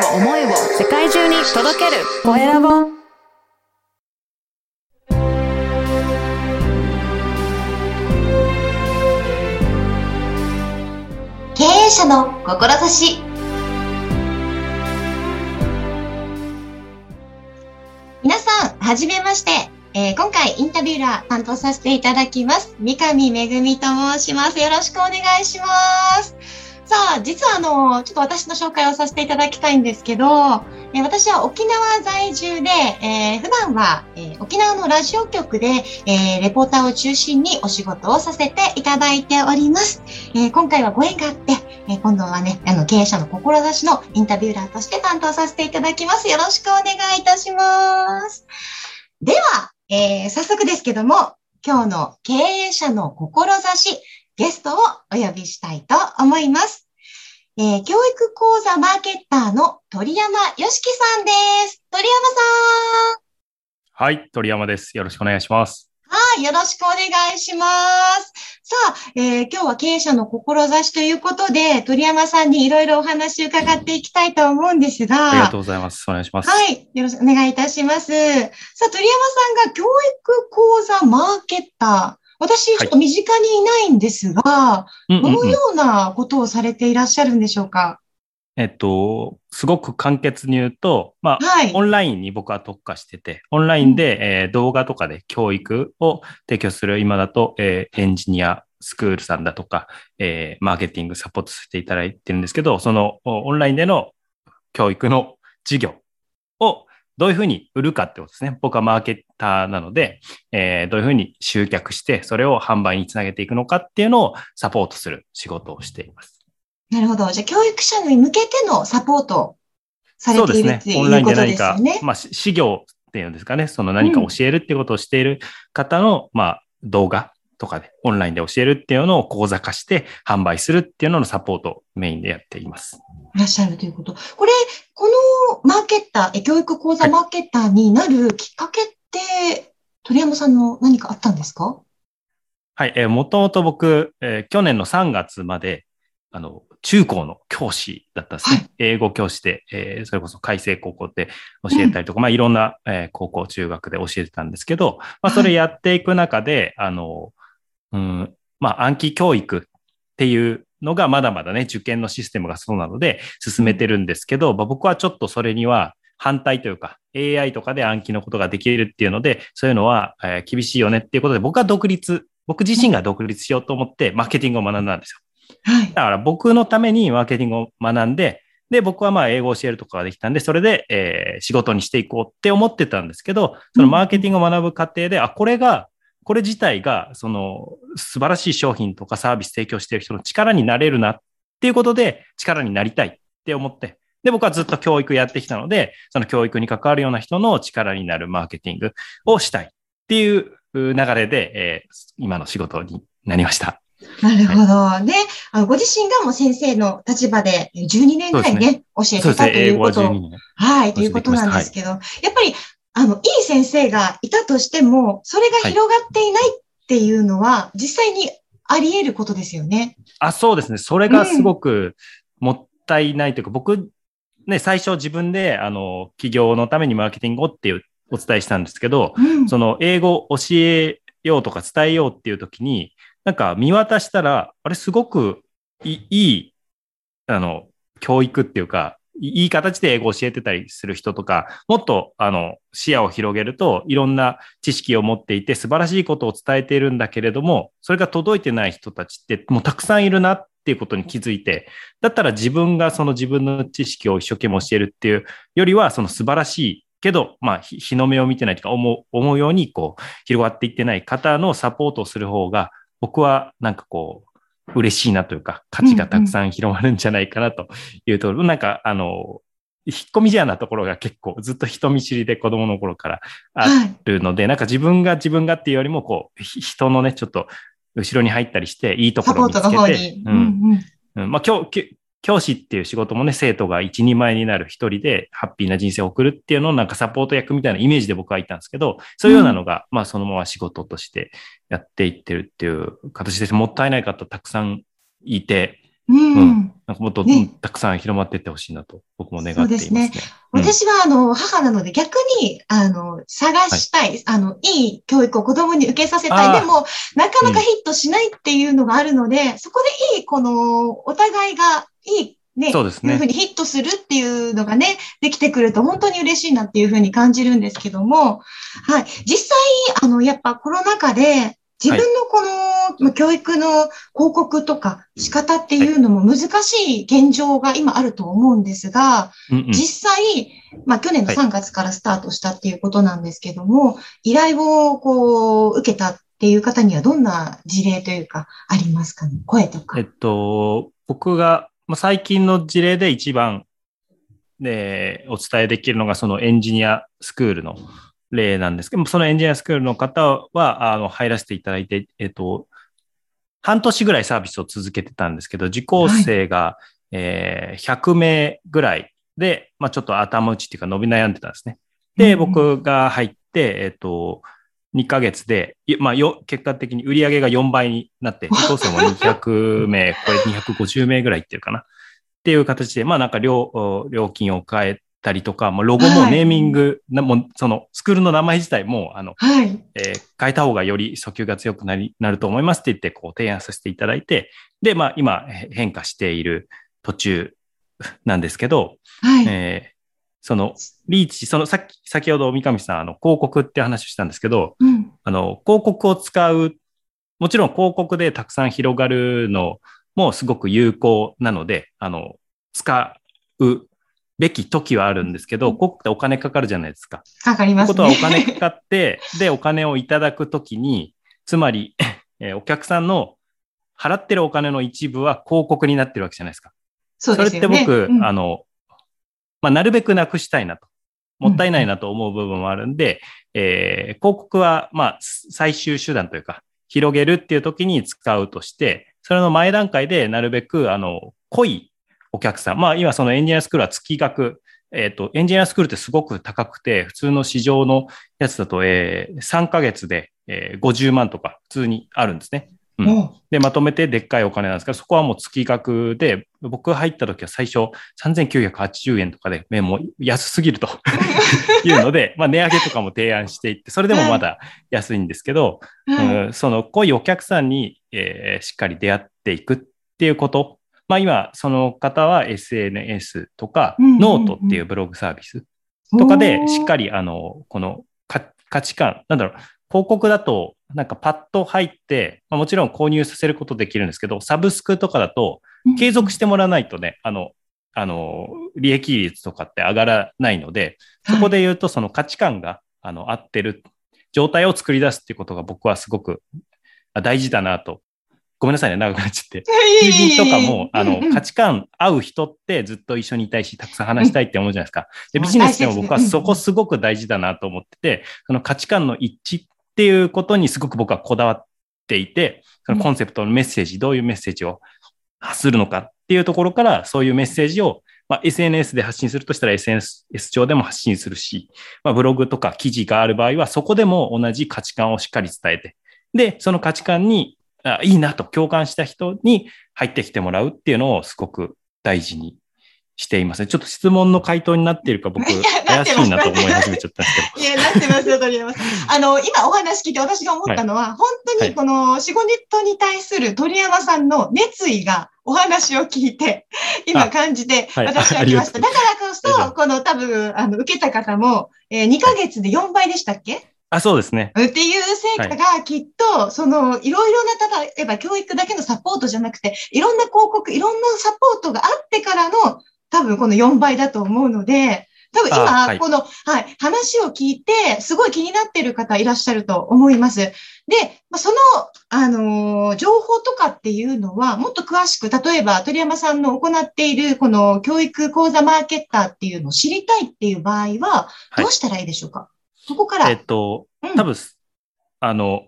を思いを世界中に届けるコエラボ経営者の志皆さん、はじめまして。えー今回インタビューラー担当させていただきます。三上めぐみと申します。よろしくお願いします。さあ、実はあの、ちょっと私の紹介をさせていただきたいんですけど、え私は沖縄在住で、えー普段は、えー沖縄のラジオ局で、えーレポーターを中心にお仕事をさせていただいております。え今回はご縁があって、え今度はね、あの、経営者の志のインタビューラーとして担当させていただきます。よろしくお願いいたします。では、え早速ですけども、今日の経営者の志、ゲストをお呼びしたいと思います。えー教育講座マーケッターの鳥山よしきさんです。鳥山さはい、鳥山です。よろしくお願いします。ん。はい、よろしくお願いします。さあ、えー今日は経営者の志ということで、鳥山さんにいろいろお話を伺っていきたいと思うんですが、ありがとうございます。お願いします。はい。よろしくお願いいたします。さあ、鳥山さんが教育講座マーケッター。私、ちょっと身近にいないんですが、うんうんうん。どのようなことをされていらっしゃるんでしょうか？えっと、すごく簡潔に言うと、まあ、はい。オンラインに僕は特化してて、オンラインで、えー動画とかで教育を提供する今だと、えーエンジニアスクールさんだとか、えーマーケティングサポートさせていただいてるんですけど、そのおオンラインでの教育の授業をどういうふうに売るかってことですね。僕はマーケターなので、えーどういうふうに集客して、それを販売につなげていくのかっていうのをサポートする仕事をしています。なるほど。じゃあ、教育者に向けてのサポートをされそうですねているって。オンラインいうことでで何か。まあ、し事業っていうんですかね、その何か教えるっていうことをしている方の、まあ、動画とかで、オンラインで教えるっていうのを講座化して販売するっていうののサポートをメインでやっています。いらっしゃるということ。これ、このマーケッター、え教育講座マーケッターになるきっかけって、鳥山さんの何かあったんですか？はい、えー、もともと僕、えー去年の3月まで、あの、中高の教師だったんですね。はい。英語教師で、えーそれこそ海星高校で教えたりとか、まあいろんな、えー高校、中学で教えてたんですけど、まあそれやっていく中で、あの、うん、まあ暗記教育っていうのがまだまだね、受験のシステムがそうなので進めてるんですけど、まあ、僕はちょっとそれには反対というか、AI とかで暗記のことができるっていうので、そういうのは、えー厳しいよねっていうことで、僕は独立、僕自身が独立しようと思って、マーケティングを学んだんですよ。はい。だから僕のためにマーケティングを学んで、で、僕はまあ英語を教えるとかができたんで、それで、えー仕事にしていこうって思ってたんですけど、そのマーケティングを学ぶ過程で、あ、これが、これ自体が、その素晴らしい商品とかサービス提供している人の力になれるなっていうことで、力になりたいって思って、で、僕はずっと教育やってきたので、その教育に関わるような人の力になるマーケティングをしたいっていう流れで、えー今の仕事になりました。なるほど。で、あのご自身がもう先生の立場でえ12年ぐらいそうね、教えてたということ。12年。はい、ということなんですけど、やっぱり、あの、いい先生がいたとしても、それが広がっていないっていうのは、実際にあり得ることですよね。あ、そうですね。それがすごくもったいないというか、僕、ね、最初自分で、あの、企業のためにマーケティングをっていうお伝えしたんですけど、うん。その英語を教えようとか伝えようっていう時に、なんか見渡したら、あれすごくいいい、あの、教育っていうか、いい形で英語を教えてたりする人とか、もっと、あの、視野を広げると、いろんな知識を持っていて、素晴らしいことを伝えているんだけれども、それが届いてない人たちって、もうたくさんいるなっていうことに気づいて、だったら自分がその自分の知識を一生懸命教えるっていうよりは、その素晴らしいけど、まあ、日の目を見てないとか、思う、思うように、こう、広がっていってない方のサポートをする方が、僕はなんかこう、嬉しいなというか、価値がたくさん広まるんじゃないかなというところ、なんか、あの、引っ込み思案なところが結構ずっと人見知りで子供の頃からあはい。るので、なんか自分が自分がっていうよりも、こう、ひ人のね、ちょっと後ろに入ったりして、いいところを見つけてううんんうん。うん、まあ、教、教教師っていう仕事もね、生徒が一人前になる一人でハッピーな人生を送るっていうのをなんかサポート役みたいなイメージで僕はいたんですけど、そういうようなのが、まあそのまま仕事としてやっていってるっていう形です。もったいない方たくさんいて、うん。うんなんかもっと、ねうんたくさん広まっていってほしいなと僕も願っていますね。そううん私は、あの、母なので逆に、あの、探したい、あの、いい教育を子供に受けさせたい。でも、なかなかヒットしないっていうのがあるので、そこでいい、この、お互いがいい、ね、そうですねいうふうにヒットするっていうのがね、できてくると本当に嬉しいなっていうふうに感じるんですけども、はい。実際、あの、やっぱコロナ禍で、自分のこの、まあ教育の広告とか仕方っていうのも難しい現状が今あると思うんですが、うんうん。実際、まあ去年のはい。3月からスタートしたっていうことなんですけども、依頼をこう受けたっていう方にはどんな事例というかありますかね？声とか。えっ。と、僕が、まあ、最近の事例で一番、で、お伝えできるのが、そのエンジニアスクールの例なんですけども、そのエンジニアスクールの方は、あの、入らせていただいて、えっと、半年ぐらいサービスを続けてたんですけど、受講生が、えー100名ぐらいで、まあ、ちょっと頭打ちっていうか伸び悩んでたんですね。で、うん僕が入って、えっと、2ヶ月で、いまあ、よ、結果的に売り上げが4倍になって、受講生も200名、これ250名ぐらいいってるかな。っていう形で、まあなんか料、料金を変えたりとか、もうロゴもはいネーミング、なもうそのスクールの名前自体も、あの、はい。えー変えた方がより訴求が強くなり、なると思いますって言って、こう提案させていただいて、で、まあ今へ変化している途中なんですけど、はい。えーそのリーチ、そのさっき、先ほど三上さん、あの、広告って話をしたんですけど、うん。あの、広告を使う、もちろん広告でたくさん広がるのもすごく有効なので、あの、使うべき時はあるんですけど、広告ってお金かかるじゃないですか。かかりますね。ということはお金かかって、で、お金をいただくときに、つまり、えーお客さんの払ってるお金の一部は広告になってるわけじゃないですか。そうそれって。僕、うんあの、まあ、なるべくなくしたいなと。もったいないなと思う部分もあるんで、えー広告は、まあ、最終手段というか、広げるっていう時に使うとして、それの前段階でなるべく、あの、濃いお客さん。まあ、今そのエンジニアスクールは月額、えっ、と、エンジニアスクールってすごく高くて、普通の市場のやつだと、えー3ヶ月で、えー50万とか普通にあるんですね。うんで、まとめてでっかいお金なんですけど、そこはもう月額で、僕が入った時は最初3980円とかで、ね、もう安すぎると いうので、まあ値上げとかも提案していって、それでもまだ安いんですけど、はいうんその濃いお客さんに、えーしっかり出会っていくっていうこと。まあ今、その方は SNS とか、ノートっていうブログサービスとかで、しっかり。り、あの、このか価値観、なんだろう、広告だと、なんかパッと入って、まあ、もちろん購入させることできるんですけど、サブスクとかだと、継続してもらわないとね、あの、あの、利益率とかって上がらないので、そこで言うと、その価値観が、あの、合ってる状態を作り出すっていうことが僕はすごくあ大事だなと。ごめんなさいね、長くなっちゃって。友人とかも、あの、価値観合う人ってずっと一緒にいたいし、たくさん話したいって思うじゃないですか。で、うん。ビジネスでも僕はそこすごく大事だなと思ってて、その価値観の一致っていうことにすごく僕はこだわっていて、そのコンセプトのメッセージ、どういうメッセージを発するのかっていうところから、そういうメッセージを、まあ、SNS で発信するとしたら SNS 上でも発信するし、まあ、ブログとか記事がある場合は、そこでも同じ価値観をしっかり伝えて、で、その価値観に、あいいなと共感した人に入ってきてもらうっていうのをすごく大事にしていますね。ちょっと質問の回答になっているか僕、いやなってます怪しいなと思い始めちゃったんですけど。いや、なってますよ、鳥山さん。あの、今お話聞いて私が思ったのは、本当にこの仕事に対する鳥山さんの熱意がお話を聞いて、今あ感じて、はい私は来ました。あだからこそ、この多分、あの、受けた方も、えー2ヶ月で4倍でしたっけ？あ、そうですね。っていう成果がきっと、その、いろいろな、例えば教育だけのサポートじゃなくて、いろんな広告、いろんなサポートがあってからの、多分この4倍だと思うので、多分あ今、はいこの、はい、話を聞いて、すごい気になっている方いらっしゃると思います。で、まあその、あのー情報とかっていうのは、もっと詳しく、例えば鳥山さんの行っている、この教育講座マーケッターっていうのを知りたいっていう場合は、はいどうしたらいいでしょうか、そこから。えっと、うん。多分、あの、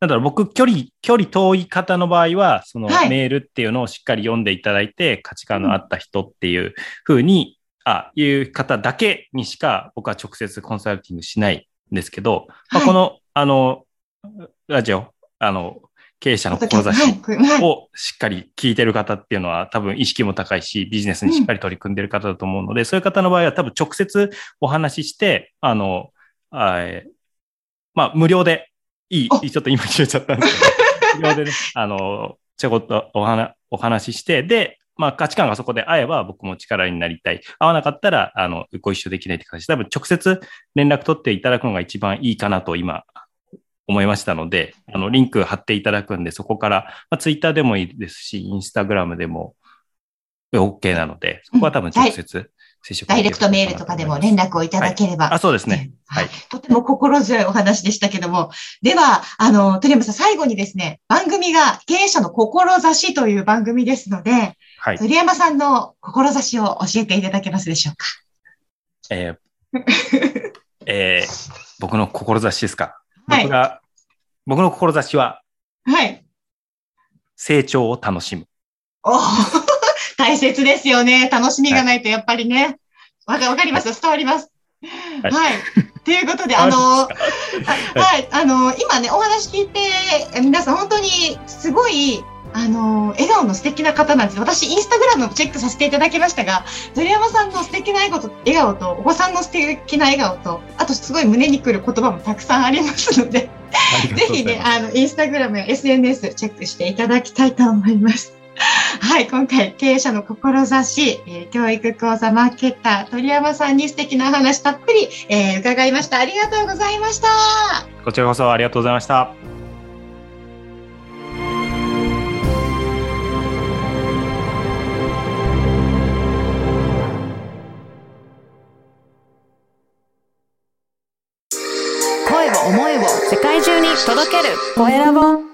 なんだろう、僕、距離、距離遠い方の場合は、そのはい。メールっていうのをしっかり読んでいただいて、価値観のあった人っていうふうに、あ、いう方だけにしか僕は直接コンサルティングしないんですけど、まあ、はい。この、あの、ラジオ、あの、経営者のはい。志をしっかり聞いてる方っていうのは多分意識も高いし、ビジネスにしっかり取り組んでる方だと思うので、そういう方の場合は多分直接お話しして、あの、あえーまあ、無料でいい、あ。ちょっと今言っちゃったんですけど、無料でね、あの、ちょこっとお話お話しして、で、まあ価値観がそこで合えば僕も力になりたい。合わなかったら、あの、ご一緒できないって形で、多分直接連絡取っていただくのが一番いいかなと今思いましたので、あの、リンク貼っていただくんで、そこから、まあ、ツイッターでもいいですし、インスタグラムでも OK なので、そこは多分直接接触ダイレクトメールとかでも連絡をいただければ。あ、そうですね。ははいい。とても心強いお話でしたけども。では、あの、鳥山さん、最後にですね、番組が経営者の志という番組ですので、はい。鳥山さんの志を教えていただけますでしょうか？えーえー僕の志ですか？はい僕が、僕の志ははい。成長を楽しむ。おー大切ですよね。楽しみがないとやっぱりね。わかわかります？よ。伝わります。はいはい。ということで、あの、あはい、あの、今ね、お話聞いて、皆さん本当にすごい、あの、笑顔の素敵な方なんです。私、インスタグラムをチェックさせていただきましたが、鳥山さんの素敵な笑顔と、笑顔と、お子さんの素敵な笑顔と、あとすごい胸にくる言葉もたくさんありますので、ぜひね、あの、インスタグラムや SNS チェックしていただきたいと思います。はい、今回、経営者の志、えー教育講座マーケッター、鳥山さんに素敵なお話たっぷり、えー伺いました。ありがとうございました。こちらこそありがとうございました。声を思いを世界中に届けるコエラボ